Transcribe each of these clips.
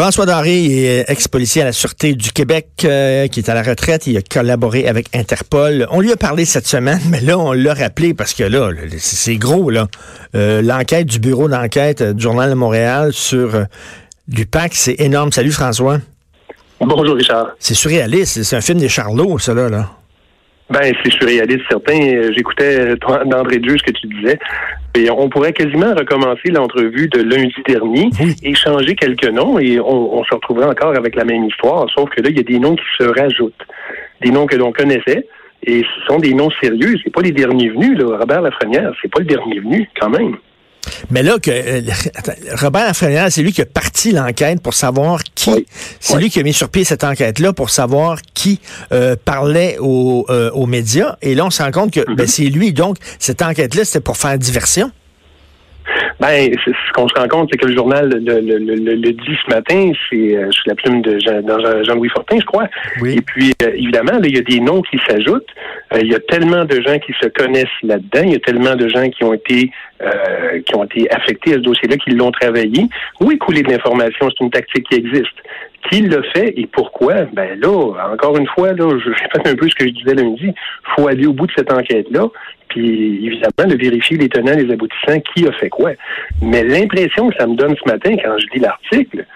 François Daré est ex-policier à la Sûreté du Québec, euh, qui est à la retraite. Il a collaboré avec Interpol. On lui a parlé cette semaine, mais là, on l'a rappelé parce que là, c'est gros, là. Euh, l'enquête du bureau d'enquête du Journal de Montréal sur euh, l'UPAC, c'est énorme. Salut, François. Bonjour, Richard. C'est surréaliste. C'est un film des Charlots, ça, là. là. Ben, c'est surréaliste, certain. J'écoutais d'André Dieu ce que tu disais. Et on pourrait quasiment recommencer l'entrevue de lundi dernier et changer quelques noms et on, se retrouverait encore avec la même histoire, sauf que là, il y a des noms qui se rajoutent. Des noms que l'on connaissait et ce sont des noms sérieux. C'est pas les derniers venus, là. Robert Lafrenière, c'est pas le dernier venu, quand même. Mais là, que euh, Robert Lafrenière, c'est lui qui a parti l'enquête pour savoir qui. C'est lui qui a mis sur pied cette enquête-là pour savoir qui euh, parlait aux, euh, aux, médias. Et là, on se rend compte que ben, mm-hmm. c'est lui. Donc, cette enquête-là, c'était pour faire diversion. Ben, ce qu'on se rend compte, c'est que le journal le, le, le, le dit ce matin, c'est euh, sous la plume de Jean-Louis Fortin, je crois. Et puis, euh, évidemment, il y a des noms qui s'ajoutent. Euh, il y a tellement de gens qui se connaissent là-dedans. Il y a tellement de gens qui ont été qui ont été affectés à ce dossier-là, qui l'ont travaillé. Où écouler de l'information, c'est une tactique qui existe. Qui le fait et pourquoi? Ben là, encore une fois, là, je répète un peu ce que je disais lundi. Il faut aller au bout de cette enquête-là puis évidemment de vérifier les tenants, les aboutissants, qui a fait quoi. Mais l'impression que ça me donne ce matin quand je lis l'article,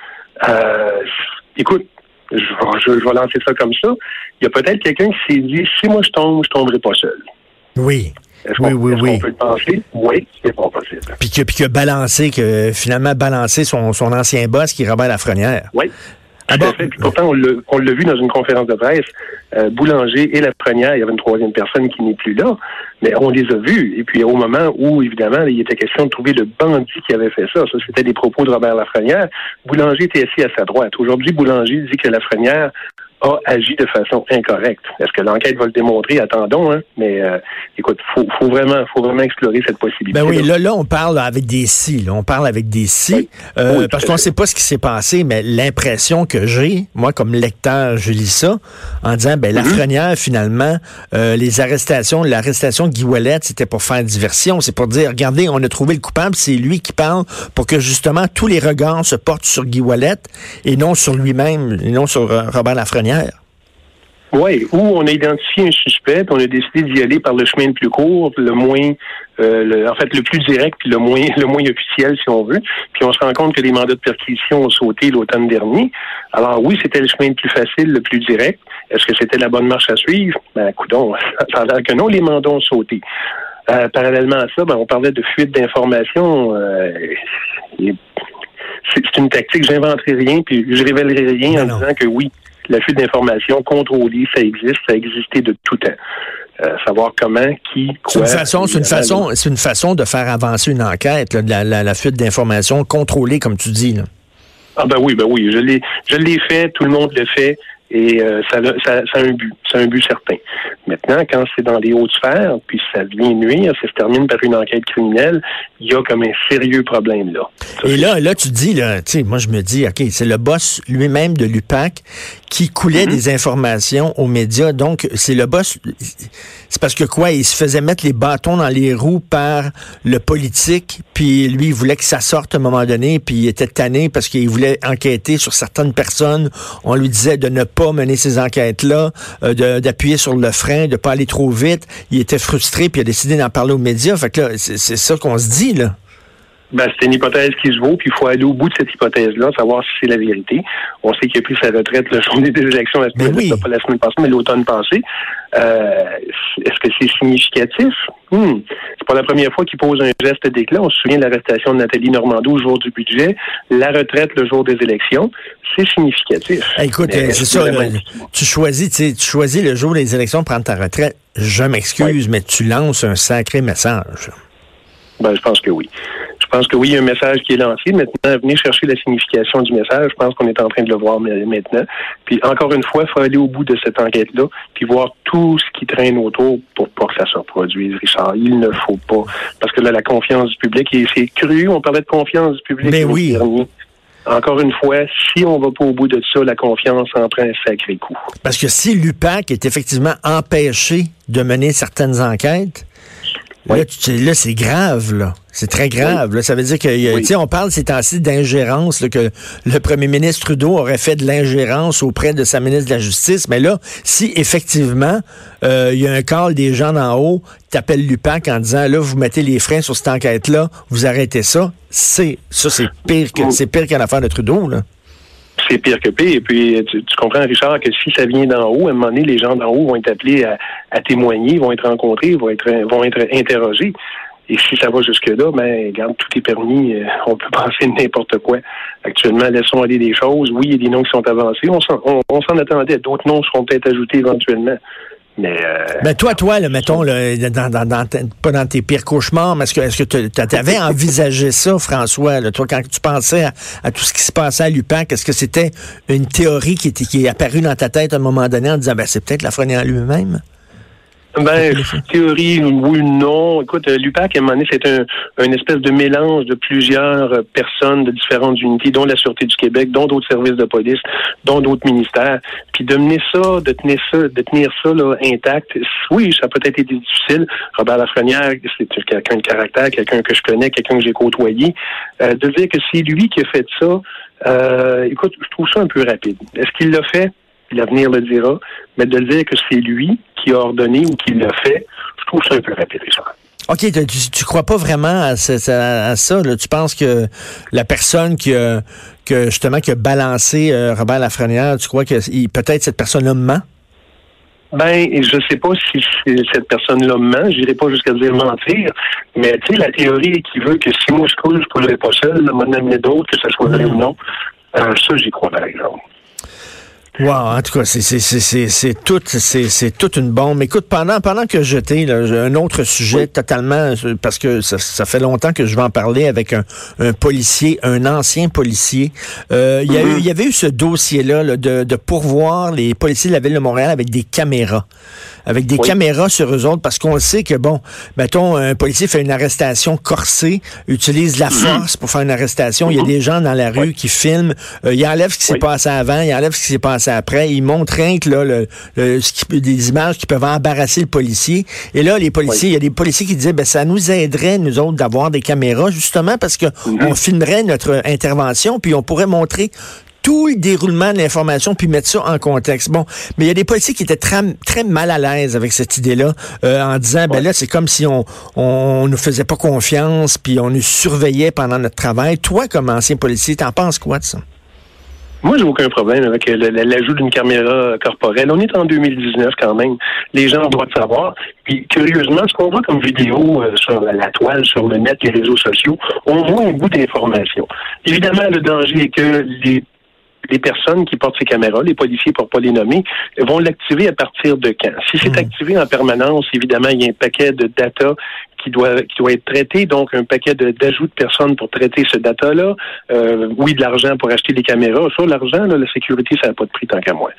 euh, écoute, je, je, vais lancer ça comme ça. Il y a peut-être quelqu'un qui s'est dit si moi je tombe, je tomberai pas seul. Oui. Oui, oui, oui. On peut le penser? Oui, c'est pas possible. Puis que, puis que balancé, que finalement balancé son, son ancien boss qui est Robert Lafrenière. Oui. Ah pourtant, on l'a vu dans une conférence de presse. Euh, Boulanger et la première, il y avait une troisième personne qui n'est plus là, mais on les a vus. Et puis, au moment où, évidemment, il était question de trouver le bandit qui avait fait ça, ça, c'était des propos de Robert Lafrenière. Boulanger était assis à sa droite. Aujourd'hui, Boulanger dit que Lafrenière a agi de façon incorrecte. Est-ce que l'enquête va le démontrer? Attendons, hein? Mais euh, écoute, faut, faut vraiment, faut vraiment explorer cette possibilité. Ben oui, là, là, on parle avec des si, on parle avec des si, euh, parce qu'on ne sait pas ce qui s'est passé, mais l'impression que j'ai, moi, comme lecteur, je lis ça en disant, ben la mm finalement, euh, les arrestations, l'arrestation de Guy Wallet, c'était pour faire diversion, c'est pour dire, regardez, on a trouvé le coupable, c'est lui qui parle pour que justement tous les regards se portent sur Guy Wallet et non sur lui-même, et non sur Robert Lafrenière. Oui, où on a identifié un suspect, puis on a décidé d'y aller par le chemin le plus court, le moins, euh, en fait, le plus direct, puis le moins, le moins officiel, si on veut. Puis on se rend compte que les mandats de perquisition ont sauté l'automne dernier. Alors oui, c'était le chemin le plus facile, le plus direct. Est-ce que c'était la bonne marche à suivre? Ben, coudons, ça a l'air que non, les mandats ont sauté. Euh, parallèlement à ça, ben, on parlait de fuite d'informations. Euh, c'est une tactique, j'inventerai rien, puis je révélerai rien en disant que oui, la fuite d'informations contrôlée, ça existe, ça a existé de tout temps. Euh, savoir comment, qui, quoi. C'est une façon, c'est une façon, c'est une façon de faire avancer une enquête, la, la, fuite d'informations contrôlée, comme tu dis. Ah ben oui, ben oui, je l'ai, je l'ai fait, tout le monde le fait. Et euh, ça, ça, ça, a un but, c'est un but certain. Maintenant, quand c'est dans les hautes sphères, puis ça vient nuire, ça se termine par une enquête criminelle, il y a comme un sérieux problème là. Et là, là, tu dis, là, tu sais, moi je me dis, OK, c'est le boss lui-même de l'UPAC qui coulait mm-hmm. des informations aux médias. Donc, c'est le boss. C'est parce que quoi? Il se faisait mettre les bâtons dans les roues par le politique, puis lui, il voulait que ça sorte à un moment donné, puis il était tanné parce qu'il voulait enquêter sur certaines personnes. On lui disait de ne pas mener ces enquêtes-là, euh, d'appuyer sur le frein, de pas aller trop vite. Il était frustré, puis il a décidé d'en parler aux médias. Fait que là, c'est ça qu'on se dit, là. Ben, c'est une hypothèse qui se vaut, puis il faut aller au bout de cette hypothèse-là, savoir si c'est la vérité. On sait qu'il a pris sa retraite le journée des élections la semaine, oui. pas la semaine passée, mais l'automne passé. Euh, Est-ce que c'est significatif? Hmm. C'est pas la première fois qu'il pose un geste d'éclat. On se souvient de l'arrestation de Nathalie Normando au jour du budget, la retraite le jour des élections. C'est significatif. écoute, c'est ça. tu choisis, tu choisis le jour des élections de prendre ta retraite. Je m'excuse, mais tu lances un sacré message. Ben, je pense que oui pense que oui, il y a un message qui est lancé. Maintenant, venez chercher la signification du message. Je pense qu'on est en train de le voir maintenant. Puis encore une fois, il faut aller au bout de cette enquête-là, puis voir tout ce qui traîne autour pour pas que ça se reproduise, Richard. Il ne faut pas. Parce que là, la confiance du public, et c'est cru, on parlait de confiance du public. Mais oui. Encore une fois, si on va pas au bout de ça, la confiance en prend un sacré coup. Parce que si l'UPAC est effectivement empêché de mener certaines enquêtes, Là, c'est grave, là. C'est très grave. Là. Ça veut dire que, tu sais, on parle ces temps-ci d'ingérence, que le premier ministre Trudeau aurait fait de l'ingérence auprès de sa ministre de la Justice. Mais là, si effectivement, euh, il y a un call des gens d'en haut qui appellent l'UPAC en disant, là, vous mettez les freins sur cette enquête-là, vous arrêtez ça, c'est, ça, c'est pire que, c'est pire qu'une affaire de Trudeau, là c'est pire que pire. Et puis, tu, comprends, Richard, que si ça vient d'en haut, à un moment donné, les gens d'en haut vont être appelés à, témoigner, vont être rencontrés, vont être, interrogés. Et si ça va jusque-là, ben, regarde, tout est permis. Euh, on peut penser n'importe quoi. Actuellement, laissons aller des choses. Oui, il y a des noms qui sont avancés. On s'en attendait. D'autres noms seront peut-être ajoutés éventuellement. Mais, euh, ben toi, toi, là, mettons, là, dans, dans, dans, pas dans tes pires cauchemars, mais est-ce que est-ce que tu avais envisagé ça, François, là, toi, quand tu pensais à, tout ce qui se passait à l'UPAC, est-ce que c'était une théorie qui, était, qui est apparue dans ta tête à un moment donné en disant ben c'est peut-être la en lui-même? Ben, théorie, oui, non. Écoute, euh, l'UPAC, à un moment donné, c'est un, une espèce de mélange de plusieurs euh, personnes de différentes unités, dont la Sûreté du Québec, dont d'autres services de police, dont d'autres ministères. Puis de mener ça, de tenir ça, de tenir ça là, intact, oui, ça a peut-être été difficile. Robert Lafrenière, c'est quelqu'un de caractère, quelqu'un que je connais, quelqu'un que j'ai côtoyé. Euh, de dire que c'est lui qui a fait ça, euh, écoute, je trouve ça un peu rapide. Est-ce qu'il l'a fait? L'avenir le dira. Mais de dire que c'est lui qui a ordonné ou qui l'a fait, je trouve ça un peu rapide, OK, tu, tu crois pas vraiment à, ça. Tu penses que la personne qui a, que justement qui a balancé euh, Robert Lafrenière, tu crois que peut-être cette personne-là ment? Ben, je sais pas si cette personne-là ment, j'irai pas jusqu'à dire mentir, mais tu sais, la théorie qui veut que si moi je coule, je coulerai pas seul, m'en amener d'autres, que ce soit vrai ou non, euh, ça, j'y crois par exemple. Wow, en tout cas, c'est c'est tout, c'est toute une bombe. Écoute, pendant pendant que j'étais un autre sujet totalement parce que ça, ça, fait longtemps que je vais en parler avec un, un policier, un ancien policier. Euh, il mm-hmm. il y avait eu ce dossier là, de, de pourvoir les policiers de la ville de Montréal avec des caméras avec des caméras sur eux autres, parce qu'on sait que, bon, mettons, un policier fait une arrestation corsée, utilise la mhm. force pour faire une arrestation. Il y a mhm. des gens dans la rue qui filment, euh, il enlève ce qui s'est passé avant, il enlève ce qui s'est passé après, il montre rien que là, le, des images qui peuvent embarrasser le policier. Et là, les policiers, il y a des policiers qui disaient, ben, ça nous aiderait, nous autres, d'avoir des caméras, justement parce que mhm. on filmerait notre intervention, puis on pourrait montrer tout le déroulement de l'information puis mettre ça en contexte. Bon, mais il y a des policiers qui étaient très, très mal à l'aise avec cette idée-là, euh, en disant, ben là, c'est comme si on, on nous faisait pas confiance puis on nous surveillait pendant notre travail. Toi, comme ancien policier, t'en penses quoi de ça? Moi, j'ai aucun problème avec l'ajout d'une caméra corporelle. On est en 2019 quand même. Les gens doivent savoir. Puis, curieusement, ce qu'on voit comme vidéo euh, sur la toile, sur le net, les réseaux sociaux, on voit un bout d'information. Évidemment, le danger est que les les personnes qui portent ces caméras, les policiers pour pas les nommer, vont l'activer à partir de quand? Si c'est hmm. activé en permanence, évidemment, il y a un paquet de data qui doit qui doit être traité, donc un paquet d'ajouts de, personnes pour traiter ce data-là. Euh, oui, de l'argent pour acheter des caméras. Sur l'argent, la sécurité, ça n'a pas de prix tant qu'à moi.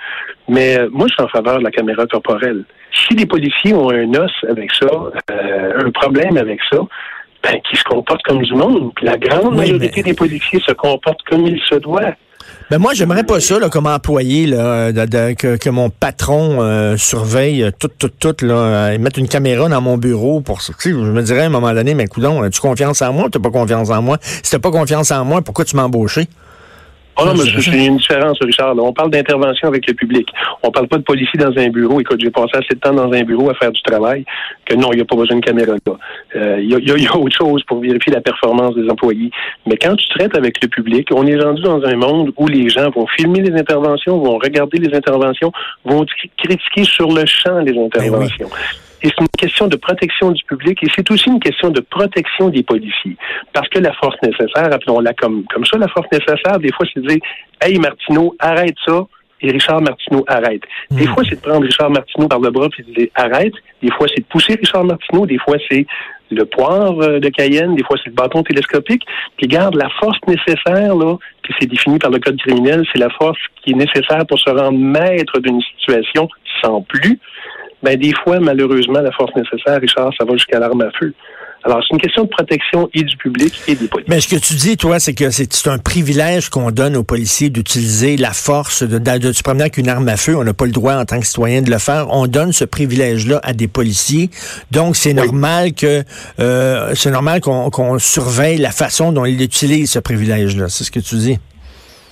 Mais euh, moi, je suis en faveur de la caméra corporelle. Si les policiers ont un os avec ça, euh, un problème avec ça, ben, qui se comportent comme du monde. la grande majorité des policiers se comportent comme il se doit. Ben moi, j'aimerais pas ça là, comme employé, là, que, mon patron euh, surveille tout, tout, tout, là, et mette une caméra dans mon bureau pour. Je me dirais à un moment donné, mais coudon, as-tu confiance en moi ou t'as pas confiance en moi? Si t'as pas confiance en moi, pourquoi tu m'as Ah non, mais c'est une différence, Richard. On parle d'intervention avec le public. On parle pas de policier dans un bureau. Écoute, j'ai passé assez de temps dans un bureau à faire du travail que non, il n'y a pas besoin de caméra là. Euh, il y, a, autre chose pour vérifier la performance des employés. Mais quand tu traites avec le public, on est rendu dans un monde où les gens vont filmer les interventions, vont regarder les interventions, vont critiquer sur le champ les ben interventions. Et c'est une question de protection du public et c'est aussi une question de protection des policiers. Parce que la force nécessaire, appelons-la comme, comme ça, la force nécessaire, des fois, c'est de dire Hey Martineau, arrête ça, et Richard Martineau arrête. Des hmm. fois, c'est de prendre Richard Martineau par le bras et de dire arrête. Des fois, c'est de pousser Richard Martineau. Des fois, c'est le poivre euh, de Cayenne. Des fois, c'est le bâton télescopique. Puis garde la force nécessaire, là, qui c'est défini par le code criminel, c'est la force qui est nécessaire pour se rendre maître d'une situation sans plus. Ben, des fois, malheureusement, la force nécessaire, Richard, ça va jusqu'à l'arme à feu. Alors, c'est une question de protection et du public et des policiers. Mais ce que tu dis, toi, c'est que c'est un privilège qu'on donne aux policiers d'utiliser la force, de, de, se promener avec une arme à feu. On n'a pas le droit en tant que citoyen de le faire. On donne ce privilège-là à des policiers. Donc, c'est normal que euh, c'est normal qu'on surveille la façon dont ils utilisent ce privilège-là. C'est ce que tu dis.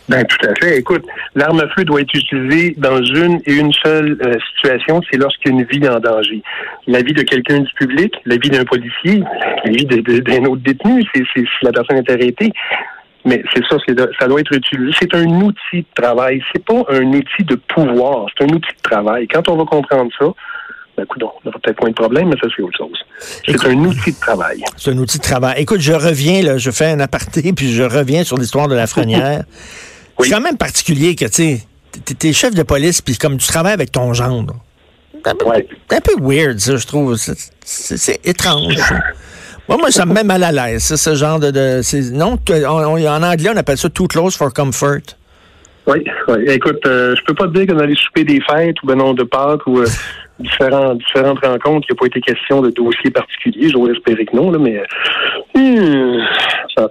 Ben, tout à fait. Écoute, l'arme à feu doit être utilisée dans une et une seule euh, situation, c'est lorsqu'il y a une vie en danger. La vie de quelqu'un du public, la vie d'un policier, la vie d'un autre détenu, c'est si la personne est arrêtée. Mais c'est ça, ça doit être utilisé. C'est un outil de travail. C'est pas un outil de pouvoir. C'est un outil de travail. Quand on va comprendre ça, ben, écoute, on aura peut-être moins de problèmes, mais ça, c'est autre chose. C'est un outil de travail. C'est un outil de travail. Écoute, je reviens, là, je fais un aparté, puis je reviens sur l'histoire de la Frenière. C'est quand même particulier que, tu sais, es chef de police, puis comme tu travailles avec ton gendre. C'est un, peu weird, ça, je trouve. C'est étrange. moi, moi, ça me met mal à l'aise, ce genre de... de non, en anglais, on appelle ça too close for comfort. Oui, oui. Écoute, euh, je peux pas te dire qu'on allait souper des fêtes ou ben non de Pâques ou euh, différents, différentes rencontres, il n'y a pas été question de dossier particulier. J'aurais espéré que non, là, mais euh, ça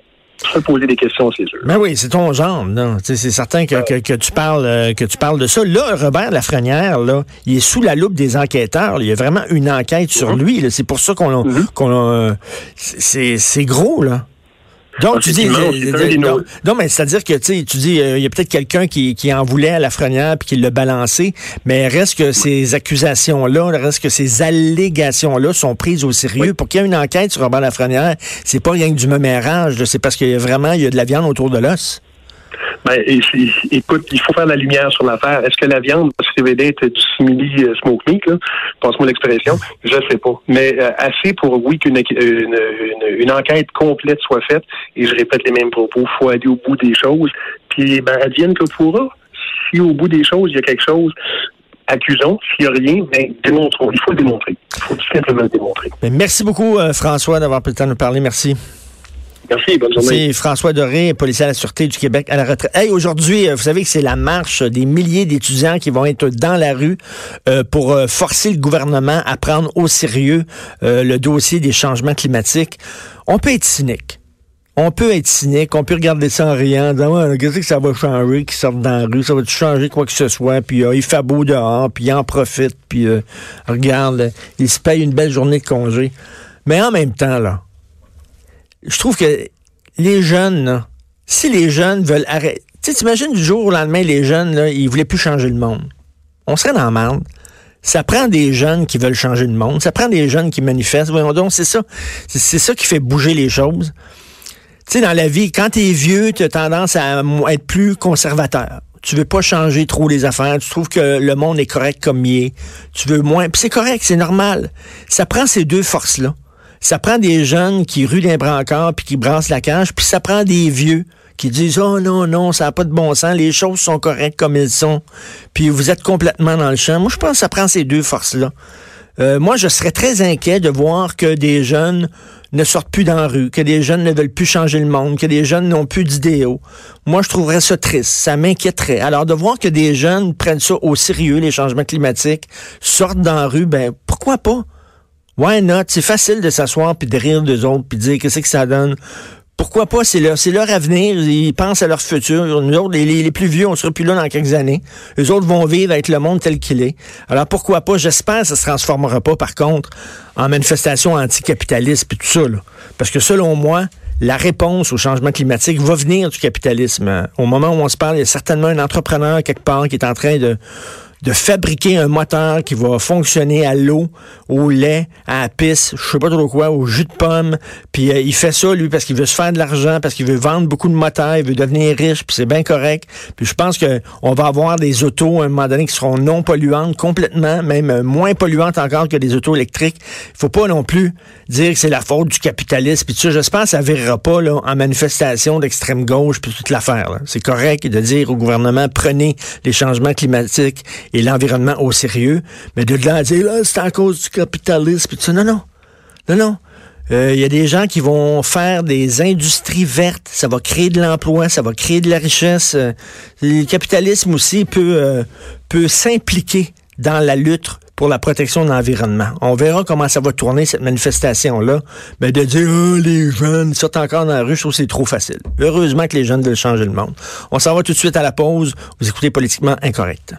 peux poser des questions, c'est sûr. Ben oui, c'est ton genre. C'est certain que, que, tu parles, euh, que tu parles de ça. Là, Robert Lafrenière, là, il est sous la loupe des enquêteurs. Il y a vraiment une enquête sur mhm. lui. C'est pour ça qu'on mhm. euh, c'est gros, là. Donc, ah, tu dis, non, mais c'est-à-dire que tu dis, euh, il y a peut-être quelqu'un qui, qui en voulait à la frenière puis qui l'a balancé, mais reste que ces accusations-là, reste que ces allégations-là sont prises au sérieux. Pour qu'il y ait une enquête sur Robert Lafrenière, c'est pas rien que du mémérage, c'est parce qu'il y a vraiment, il y a de la viande autour de l'os. Ben, écoute, il faut faire la lumière sur l'affaire. Est-ce que la viande révéler être du simili euh, smoke meat, là? Passe-moi l'expression. Je sais pas. Mais euh, assez pour, oui, qu'une une, enquête complète soit faite. Et je répète les mêmes propos. Faut aller au bout des choses. Puis, ben, advienne que pourra. Si au bout des choses, il y a quelque chose, accusons. S'il n'y a rien, ben, démontrons. Il faut le démontrer. Il faut tout simplement le démontrer. Ben, merci beaucoup, euh, François, d'avoir pris le temps de nous parler. Merci. Merci, bonne journée. C'est François Doré, policier à la Sûreté du Québec à la retraite. Hey, aujourd'hui, euh, vous savez que c'est la marche des milliers d'étudiants qui vont être dans la rue euh, pour euh, forcer le gouvernement à prendre au sérieux le dossier des changements climatiques. On peut être cynique. On peut être cynique, on peut regarder ça en riant, disant qu'est-ce que ça va changer qu'ils sortent dans la rue, ça va changer quoi que ce soit, puis il fait beau dehors, puis il en profite, puis regarde, il se paye une belle journée de congé. Mais en même temps, là, je trouve que les jeunes, si les jeunes veulent arrêter, tu t'imagines du jour au lendemain, les jeunes, là, ils voulaient plus changer le monde. On serait dans la merde. Ça prend des jeunes qui veulent changer le monde. Ça prend des jeunes qui manifestent. Voyons donc, c'est ça. C'est ça qui fait bouger les choses. Tu sais, dans la vie, quand tu es vieux, tu as tendance à être plus conservateur. Tu veux pas changer trop les affaires. Tu trouves que le monde est correct comme il est. Tu veux moins. Puis c'est correct, c'est normal. Ça prend ces deux forces-là. Ça prend des jeunes qui ruent d'un brancard puis qui brassent la cage, puis ça prend des vieux qui disent oh non non ça n'a pas de bon sens les choses sont correctes comme elles sont. Puis vous êtes complètement dans le champ. Moi je pense que ça prend ces deux forces là euh, moi je serais très inquiet de voir que des jeunes ne sortent plus dans la rue que des jeunes ne veulent plus changer le monde que des jeunes n'ont plus d'idéaux. Moi je trouverais ça triste. Ça m'inquiéterait. Alors de voir que des jeunes prennent ça au sérieux les changements climatiques sortent dans la rue ben pourquoi pas? Why not? C'est facile de s'asseoir puis de rire d'eux autres puis de dire qu'est-ce que ça donne. Pourquoi pas? C'est leur, leur avenir. Ils pensent à leur futur. Nous autres, les, plus vieux, on sera plus là dans quelques années. Les autres vont vivre avec le monde tel qu'il est. Alors pourquoi pas? J'espère que ça se transformera pas, par contre, en manifestation anticapitaliste puis tout ça. Parce que selon moi, la réponse au changement climatique va venir du capitalisme. Au moment où on se parle, il y a certainement un entrepreneur quelque part qui est en train de de fabriquer un moteur qui va fonctionner à l'eau, au lait, à la pisse, je sais pas trop quoi, au jus de pomme. Puis euh, il fait ça, lui, parce qu'il veut se faire de l'argent, parce qu'il veut vendre beaucoup de moteurs, il veut devenir riche, puis c'est bien correct. Puis je pense qu'on va avoir des autos à un moment donné qui seront non polluantes complètement, même euh, moins polluantes encore que des autos électriques. Il faut pas non plus dire que c'est la faute du capitalisme. Puis ça, j'espère que ça verra pas là, en manifestation d'extrême gauche, puis toute l'affaire. C'est correct de dire au gouvernement, prenez les changements climatiques et l'environnement au sérieux, mais de là dire, là, c'est à cause du capitalisme, puis ça, non, non, non, non. Il euh, y a des gens qui vont faire des industries vertes. Ça va créer de l'emploi, ça va créer de la richesse. Euh, le capitalisme aussi peut, euh, peut s'impliquer dans la lutte pour la protection de l'environnement. On verra comment ça va tourner, cette manifestation-là. Mais de dire, oh, les jeunes sortent encore dans la rue, je trouve que c'est trop facile. Heureusement que les jeunes veulent changer le monde. On s'en va tout de suite à la pause. Vous écoutez Politiquement Incorrect.